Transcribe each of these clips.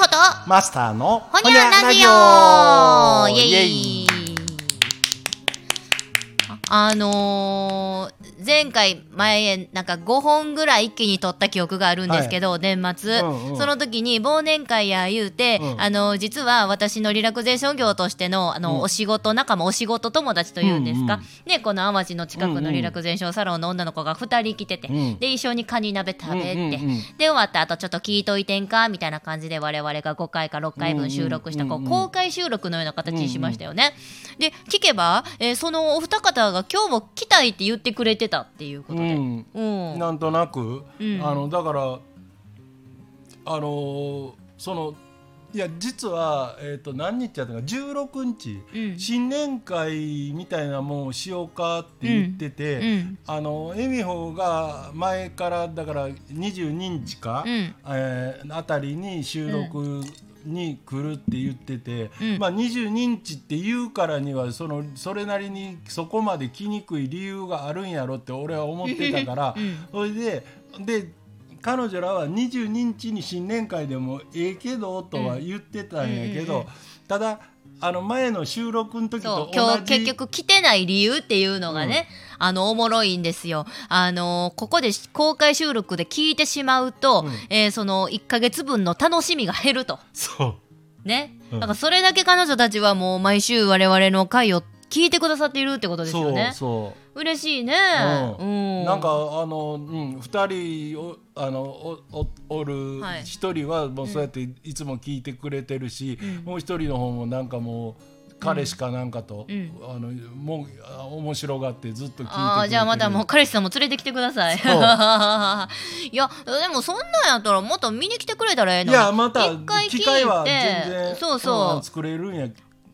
ほとマスターのほにゃラジオ。イエイ。ああのー前回前なんか5本ぐらい一気に撮った記憶があるんですけど、年末、うんうん。その時に忘年会や言うて、うん。あの実は私のリラクゼーション業としてのあの、うん。お仕事仲間お仕事友達というんですか、うんうん。ねこの淡路の近くのリラクゼーションサロンの女の子が2人来てて、うん。で一緒にカニ鍋食べて、うんうんうん。で終わった後ちょっと聞いといてんかみたいな感じで我々が5回か6回分収録した、こう公開収録のような形にしましたよね。で聞けば、えーそのお二方が今日も来たいって言ってくれてたっていうことで。うん。うん。なんとなく、うん。あのだからあのーそのいや実は、えー、と何日やったか16日、うん。新年会みたいなもんをしようかって言ってて、うん。あの恵美穂が前からだから22日か、うん。えーあたりに収録に来るって言ってて、うん。まあ、22日って言うからにはそのそれなりにそこまで来にくい理由があるんやろって俺は思ってたから、うん。それでで彼女らは22日に新年会でもええけどとは言ってたんやけど、うんうんうんただあの前の収録の時と今日結局来てない理由っていうのがね、あのおもろいんですよ。あのここで公開収録で聞いてしまうと、うんえーその1ヶ月分の楽しみが減ると。そうね。うんだからそれだけ彼女たちはもう毎週我々の回を聞いてくださっているってことですよね。そう嬉しいね。ううん。なんかあの、うん、2人おあのおおおるはい。1人はもうそうやっていつも聞いてくれてるし、うん。もう1人の方もなんかもう彼氏かなんかと、うん。あのもうあ面白がってずっと聞いてああじゃあまたもう彼氏さんも連れてきてください。いやでもそんなんやったらもっと見に来てくれたらええのいに。やまた一回聞いて。機会は全然そうそう。うん作れるんや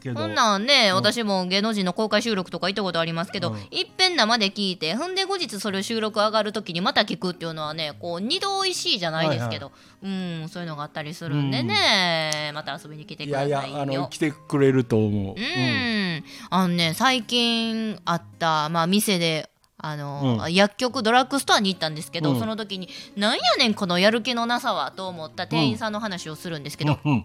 けど。そんなんね、うん。私も芸能人の公開収録とか行ったことありますけど、うん。いっぺん生で聞いてほんで後日それを収録上がる時にまた聞くっていうのはねこう二度おいしいじゃないですけど、うんそういうのがあったりするんでね、また遊びに来てくいださいよ。やいやあの来てくれると思う、うん、あのね最近あった、まあ、店であの、うん。薬局ドラッグストアに行ったんですけど、うん。その時に「なんやねんこのやる気のなさは」と思った店員さんの話をするんですけど、うんうん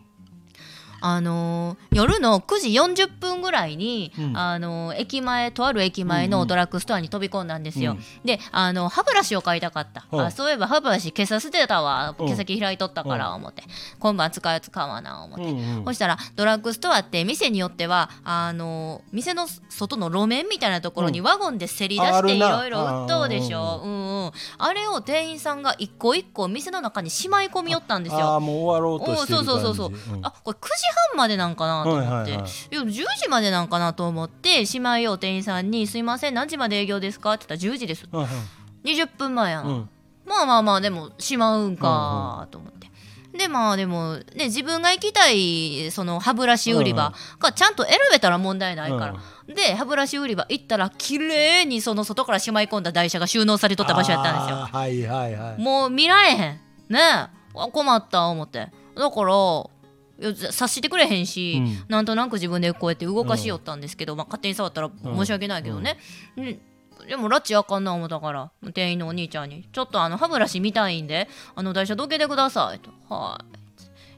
あのー夜の9時40分ぐらいに、うん。あのー駅前とある駅前のドラッグストアに飛び込んだんですよ。うん。であの歯ブラシを買いたかった、う。んあそういえば歯ブラシ今朝捨てたわ。うん。毛先開いとったから思って、今晩使うやつ買わな思って。うんうんそしたらドラッグストアって店によってはあの店の外の路面みたいなところにワゴンでせり出していろいろ売っとうでしょ、うんうん、あれを店員さんが一個一個店の中にしまい込みよったんですよ。ああもう終わろうとしてるおうそうそうそう感じそう、あこれ9時半までなんかなと思って、はいはいはい。いや10時までなんかなと思ってしまいよう店員さんに「すいません何時まで営業ですか?」って言ったら「10時です」うんうん20分前やん、うん。まあまあまあでもしまうんかと思って。でまあでもね自分が行きたいその歯ブラシ売り場がちゃんと選べたら問題ないから、で歯ブラシ売り場行ったら綺麗にその外からしまい込んだ台車が収納されとった場所やったんですよ。はいはいはい。もう見られへん。ね困った思って。だから察してくれへんし、うん。なんとなく自分でこうやって動かしよったんですけど、まあ、勝手に触ったら申し訳ないけどね、うん。でもラッチあかんな思ったから店員のお兄ちゃんに「ちょっとあの歯ブラシ見たいんであの台車どけてください」と「はい」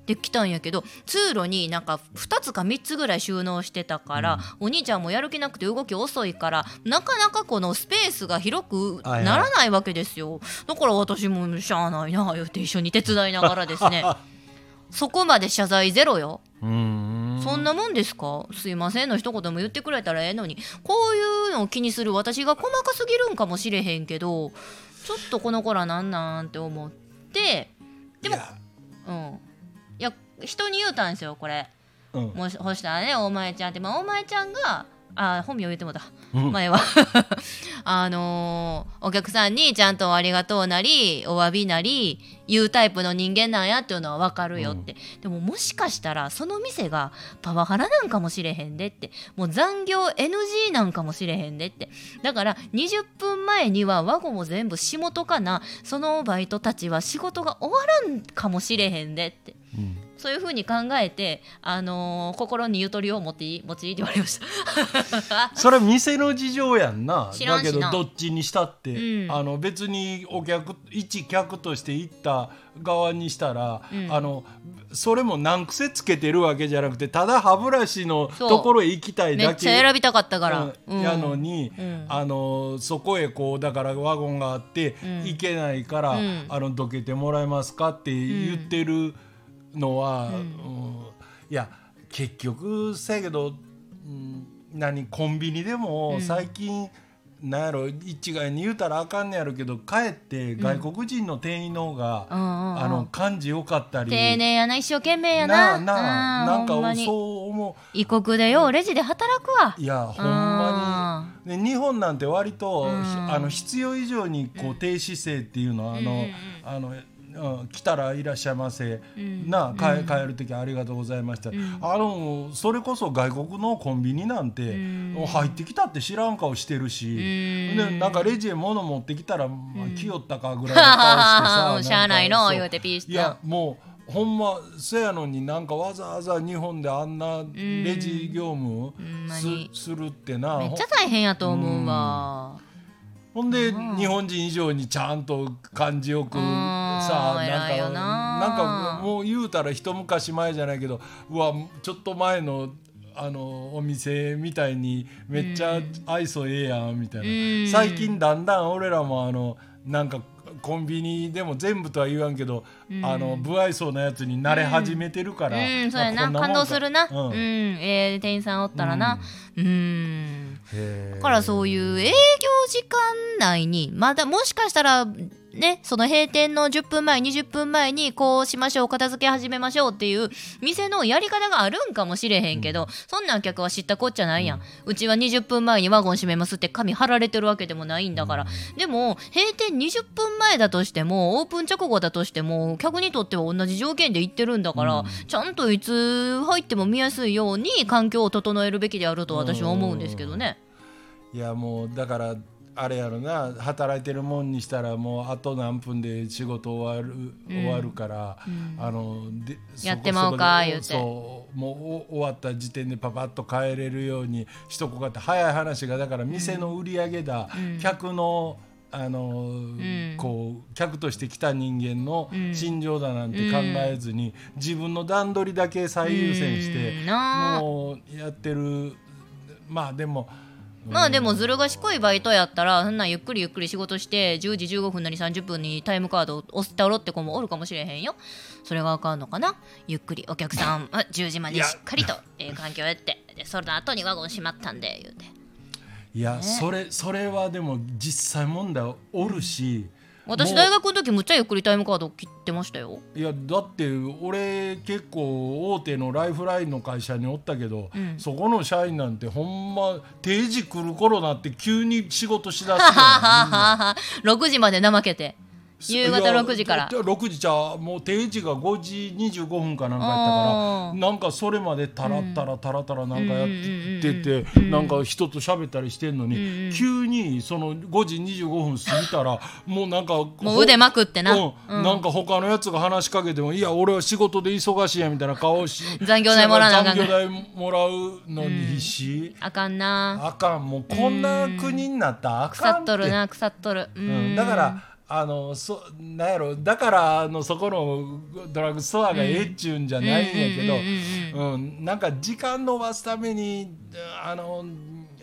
で来たんやけど通路になんか2つか3つぐらい収納してたから、お兄ちゃんもやる気なくて動き遅いからなかなかこのスペースが広くはいはい。ならないわけですよ、だから私もしゃあないな言って一緒に手伝いながらですね そこまで謝罪ゼロよ。うん。そんなもんですか？すいませんの一言も言ってくれたらええのに。こういうのを気にする私が細かすぎるんかもしれへんけどちょっとこの子らなんなんって思って。でもうん。いや人に言うたんですよこれ。うん。もしほしたらね大前ちゃんって。まあ大前ちゃんがあ本名言ってもうた。うん。前は。あのーお客さんにちゃんとありがとうなりお詫びなり言うタイプの人間なんやっていうのは分かるよって、でももしかしたらその店がパワハラなんかもしれへんでって。もう残業 NG なんかもしれへんでって。だから20分前にはワゴも全部仕事かな。そのバイトたちは仕事が終わらんかもしれへんでって。うんそういうふうに考えて、あのー心にゆとりを持っていい持ちいいって言われました。それは店の事情やんな。だけどどっちにしたって、うん。あの別にお客一客として行った側にしたら、うん。あのそれも難癖つけてるわけじゃなくてただ歯ブラシのところへ行きたいめっだけちゃ選びたかったから。うん。やのに、うん。あのそこへこうだからワゴンがあって、うん。行けないから、うん。あのどけてもらえますかって言ってるのは、うん。いや結局さやけど、うん、何コンビニでも最近、なんやろ一概に言うたらあかんねやろけどかえって外国人の店員の方が、うんうんうんあの感じよかったり。丁寧やな、一生懸命やな。なあなんかそう思う。異国でようレジで働くわ。いやほんまに、ね、日本なんて割と、あの必要以上にこう低姿勢っていうのは、あの、うんうんうん。あのうん来たらいらっしゃいませ、ん。な帰帰る時ありがとうございました、あのそれこそ外国のコンビニなんて、う入ってきたって知らん顔してるし、ん。でなんかレジへ物持ってきたら、まあ、来よったかぐらいの顔してさ しゃあないの言うてピーしていやもうほんまそやのになんかわざわざ日本であんなレジ業務すするってな。めっちゃ大変やと思うわ。ほんで日本人以上にちゃんと感じよくんさなんかななんかもう言うたら一昔前じゃないけどうわちょっと前のあのお店みたいにめっちゃ愛想ええやんみたいうん。な最近だんだん俺らもあのなんかコンビニでも全部とは言わんけどあの不愛想なやつに慣れ始めてるからうん、そうやな。感動するな。ううん。ん、ええ店員さんおったらな。うん。だからそういう営業時間内にまだもしかしたらねその閉店の10分前20分前にこうしましょう片付け始めましょうっていう店のやり方があるんかもしれへんけど、そんなん客は知ったこっちゃないやん、うちは20分前にワゴン閉めますって紙貼られてるわけでもないんだから、でも閉店20分前だとしてもオープン直後だとしても客にとっては同じ条件で行ってるんだから、ちゃんといつ入っても見やすいように環境を整えるべきであると私は思うんですけどね。いやもうだからあれやろな働いてるもんにしたらもうあと何分で仕事終わる、終わるから、あのでやってまうか言うて。そうもうお終わった時点でパパッと帰れるようにしとこうかって早い話がだから店の売り上げだ、客のあの、こう客として来た人間の心情だなんて考えずに、自分の段取りだけ最優先して、もうやってる。まあでも。まあでもずる賢いバイトやったらそんなんゆっくりゆっくり仕事して10時15分なり30分にタイムカードを押したろって子もおるかもしれへんよ。それがあかんのかな？ゆっくりお客さん。あ10時までしっかりとええ環境やって。でその後にワゴン閉まったんで言うて。いや、それそれはでも実際問題おるし、私大学の時むっちゃゆっくりタイムカード切ってましたよ。いやだって俺結構大手のライフラインの会社におったけど、そこの社員なんてほんま定時来る頃なって急に仕事しだすのよ6時まで怠けて夕方6時から。いや6時じゃあもう定時が5時25分かなんかやったあからなんかそれまでタラッタラタラタラなんかやっててなんか人と喋ったりしてんのに急にその5時25分過ぎたらもうなんかもう腕まくってな、うん。なんか他のやつが話しかけても「いや俺は仕事で忙しいや」みたいな顔し残業代もらわなあかん。残業代もらうのに必死、あかんな。あかん。もうこんな国になったらあか腐んって。っとるな腐っとる。ううんん、だからあのそなんやろだからあのそこのドラッグストアがええっちゅうんじゃないんやけどうんなんか時間伸ばすためにあの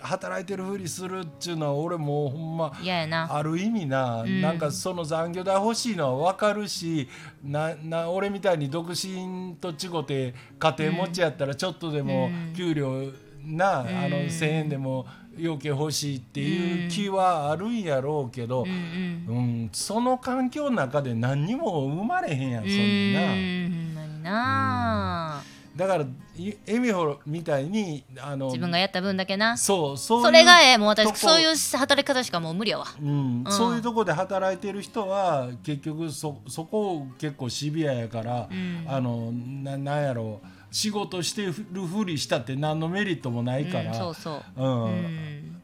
働いてるふりするっちゅうのは俺もうほんま嫌やな。ある意味な、なんかその残業代欲しいのは分かるしなな俺みたいに独身と違って家庭持ちやったらちょっとでも給料、な、あの1,000円でも要件欲しいっていう気はあるんやろうけど、うん。その環境の中で何にも生まれへんやんそんな。うん。な。だからいエミホみたいにあの自分がやった分だけな。そうそうそれがええもう私そういう働き方しかもう無理やわ。うん。そういうとこで働いてる人は結局そそこ結構シビアやから、あのななんやろう仕事してるふりしたって何のメリットもないから、うんそうそう。うん。うん。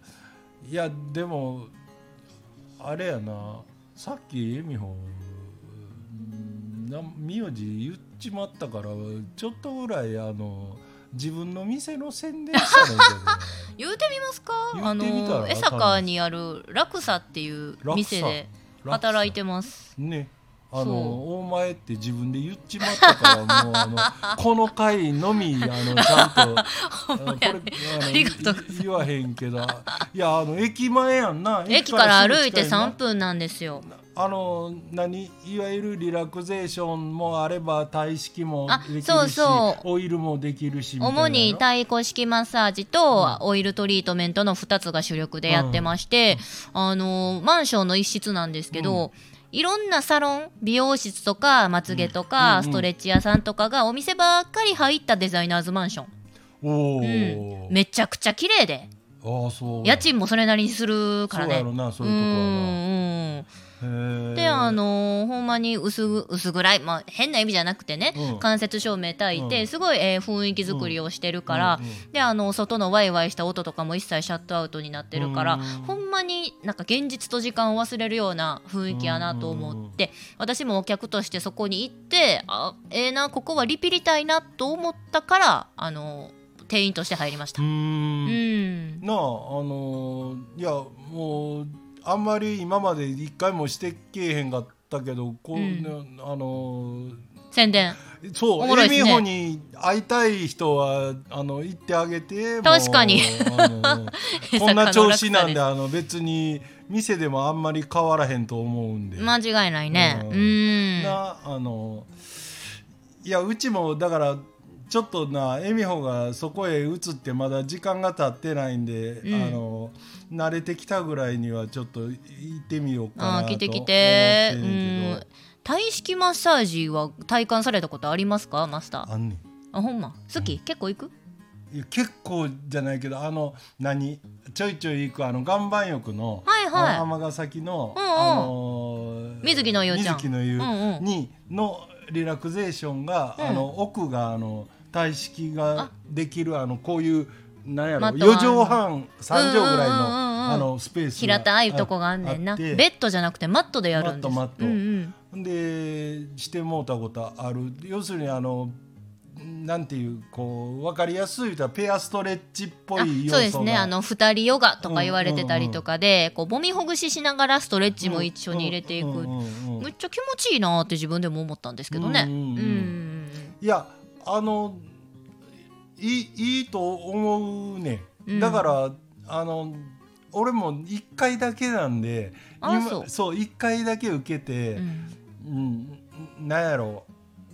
いやでもあれやな。さっき恵美穂名字言っちまったからちょっとぐらいあの自分の店の宣伝したらいいけどね言うてみますか？言あの江坂にあるラクサっていう店で働いてます。ねあの大前って自分で言っちまったからもうあのこの回のみあのちゃんと。あのこれ言わへんけどいやあの駅前やんな。駅から歩いてすぐ近3分なんですよ。なあの何いわゆるリラクゼーションもあれば体式もあできるしそうそう。オイルもできるし主に太鼓式マッサージとオイルトリートメントの2つが主力でやってまして、あのマンションの一室なんですけど、いろんなサロン美容室とかまつげとか、うんうんストレッチ屋さんとかがお店ばっかり入ったデザイナーズマンション、うん、めちゃくちゃ綺麗で。ああそう。家賃もそれなりにするからね。そうやろなそういうとこはなうんへーであのーほんまに薄ぐ薄暗い、まあ、変な意味じゃなくてね、うん。間接照明焚いて、うん。すごい、えー雰囲気作りをしてるから、うん。うん。であの外のワイワイした音とかも一切シャットアウトになってるから、うん。ほんまになんか現実と時間を忘れるような雰囲気やなと思って、私もお客としてそこに行ってあええなここはリピりたいなと思ったからあの店員として入りました。ううん。ん。なああのーいやもうあんまり今まで一回もしてけえへんかったけどこう、うん。ねあの宣伝。ーそうね。エミホに会いたい人はあの行ってあげて確かに。こんな調子なんであの別に店でもあんまり変わらへんと思うんで、間違いないね。ううん。んなあのいやうちもだからちょっとな恵美穂がそこへ移ってまだ時間が経ってないんで、うん。あの慣れてきたぐらいにはちょっと行ってみようかなとあー来て来て。思ってんねん。け体式マッサージは体感されたことありますかマスター？どあんねん。あほんま？好き、結構行く？いや結構じゃないけどあの何？ちょいちょい行くあの岩盤浴のはいはい。崎の、うんうん。あのー水木の湯ちゃん。水木の湯うんうん。にのリラクゼーションが、うん。あの奥があの体式ができるあのこういうなんやろマット4畳半3畳ぐらいのあのスペースが平たいとこがあんねんな。ベッドじゃなくてマットでやるんです。マット。マットでしてもうたことある。要するにあのなんていうこう分かりやすい言うたらペアストレッチっぽあいそうですね。あの二人ヨガとか言われてたりとかで、こう揉みほぐししながらストレッチも一緒に入れていく、うんうんうんうんめっちゃ気持ちいいなって自分でも思ったんですけどね。うん。いやあのいいいいと思うね、うん。だからあの俺も1回だけなんであそう。そう1回だけ受けて、うん。うん、なんやろ。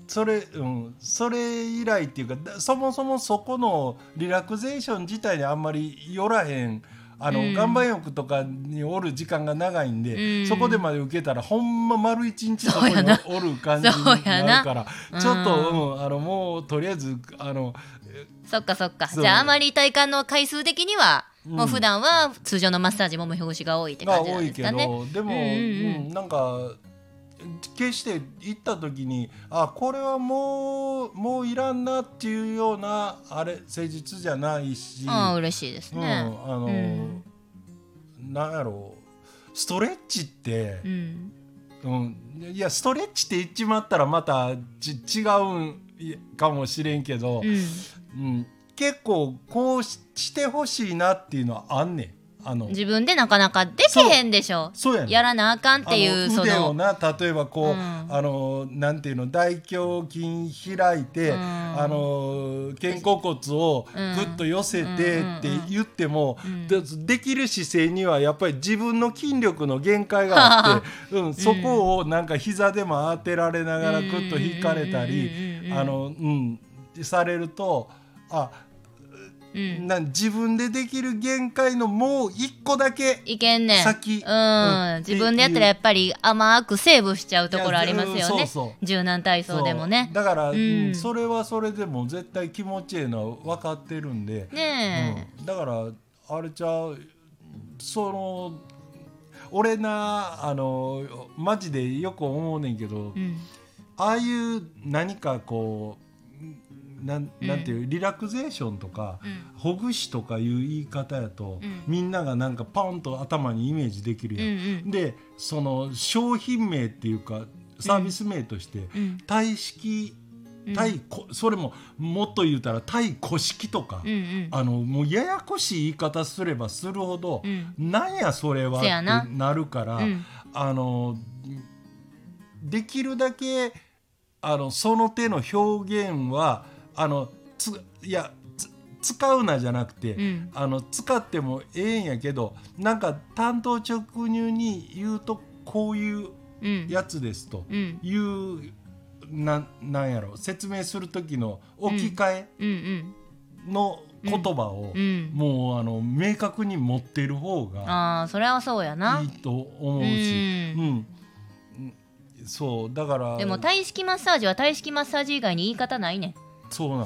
それ,、うん、それ以来っていうかだそもそもそこのリラクゼーション自体にあんまり寄らへんあの、うん。岩盤浴とかにおる時間が長いんで、うん。そこでまで受けたらほんま丸一日そこにおる感じにななるからちょっと、うん、あのもうとりあえずあのそっかそっか。じゃああまり体感の回数的には、うん。もう普段は通常のマッサージもみほぐしが多いってが感じなん多いけど、ですかねでも、うんうんうん。うんなんか決して行った時にあこれはもうもういらんなっていうようなあれ施術じゃないし、ああ嬉しいですうん、ねあの、うん。なんやろうストレッチってう、ん。うんいやストレッチって言っちまったらまたち違うんかもしれんけど、うん。うん、結構こうししてほしいなっていうのはあんねん。あの自分でなかなかできへんでしょ。そうやねん。やらなあかんっていうその腕をな例えばこう、うん。あのなんていうの大胸筋開いて、うん。あの肩甲骨をうんぐっと寄せてって言っても、うん。でできる姿勢にはやっぱり自分の筋力の限界があって、うん、そこをなんか膝でも当てられながらぐっと引かれたりあのうんされるとあうん。なん自分でできる限界のもう一個だけいけんねん。先。うん。うん。自分でやったらやっぱり甘くセーブしちゃうところありますよね。んそうそう。柔軟体操でもね。だから、ううん。んそれはそれでも絶対気持ちいいのは分かってるんで、ねうん。だからあれちゃうその俺なあのマジでよく思うねんけど、ああいう何かこうなんなんていう、リラクゼーションとか、うん。ほぐしとかいう言い方やと、うん。みんながなんかパンと頭にイメージできるうやん。んでその商品名っていうかサービス名として、うん。体式対こそれももっと言うたら対古式とか、うんうん。あのもうややこしい言い方すればするほど、うん。なんやそれはってなるから、うん。あのできるだけあのその手の表現はあのついやつ使うなじゃなくて、うん。あの使ってもええんやけどなんか単刀直入に言うとこういううん。やつですとうん。いう、ななんやろ説明する時の置き換えうんの言葉を、うん。うん。もうあの明確に持ってる方がああそれはそうやな。いいと思うし、ううん。んそうだからでも体式マッサージは体式マッサージ以外に言い方ないねん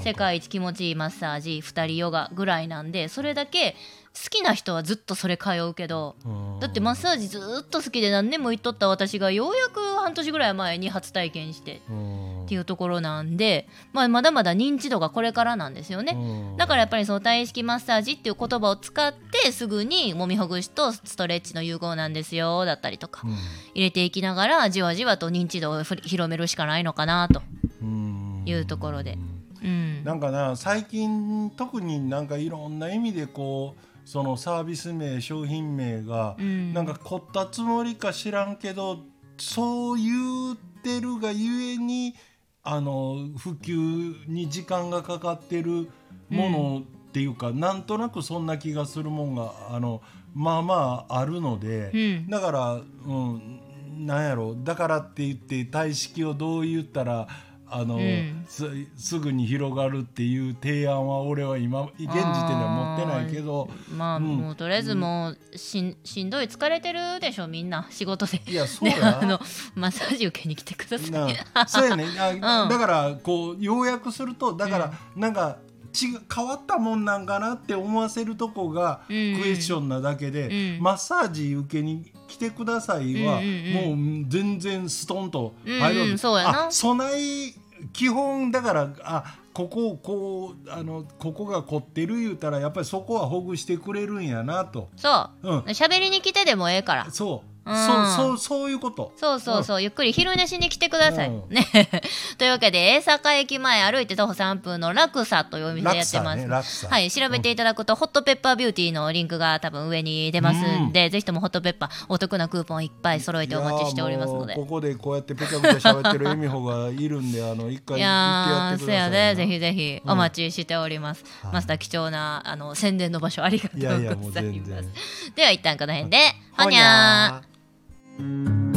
世界一気持ちいいマッサージ二人ヨガぐらいなんでそれだけ好きな人はずっとそれ通うけどうん。だってマッサージずっと好きで何年も行っとった私がようやく半年ぐらい前に初体験してうん。っていうところなんで、まあ、まだまだ認知度がこれからなんですよね。うん。だからやっぱりその体式マッサージっていう言葉を使ってすぐに揉みほぐしとストレッチの融合なんですよだったりとかうん。入れていきながらじわじわと認知度を広めるしかないのかなとうん。いうところで。うん、なんかな最近特になんかいろんな意味でこうそのサービス名商品名がうん。なんか凝ったつもりか知らんけどそう言ってるがゆえにあの普及に時間がかかってるものっていうか、なんとなくそんな気がするもんがあのまあまああるので、うん。だから、うん、なんやろだからって言って体式をどう言ったらあの、うん。すすぐに広がるっていう提案は俺は今現時点では持ってないけどまあ、うん。もうとりあえずもうしんしんどい疲れてるでしょみんな仕事で。いや そうでやあのマッサージ受けに来てください。な そうやねあ、うん。だからこう要約するとだから、なんか違う変わったもんなんかなって思わせるとこがクうん。エスチョンなだけで、うん。マッサージ受けに来てくださいは、うんうんもう全然ストンとうんうん入る、そうやな。あ備え基本だからあこここうあのここが凝ってる言うたらやっぱりそこはほぐしてくれるんやなと、そう。うん、喋りに来てでもええから。そう、うんそうそうそういうこと。そうそうそう、ゆっくり昼寝しに来てください。うんね。というわけで、大阪駅前歩いて徒歩3分のラクサというお店やってます。ねはい、調べていただくと、ホットペッパービューティーのリンクが多分上に出ますんで、ぜひともホットペッパー、お得なクーポンいっぱい揃えてお待ちしておりますので。ここでこうやってペチャペチャ喋ってるエミホがいるんであの 一回い行やー、ってやで、ぜひぜひうんお待ちしております。はいマスター貴重なあの宣伝の場所ありがとうございます。では一旦この辺で、ほほに。ゃー thank you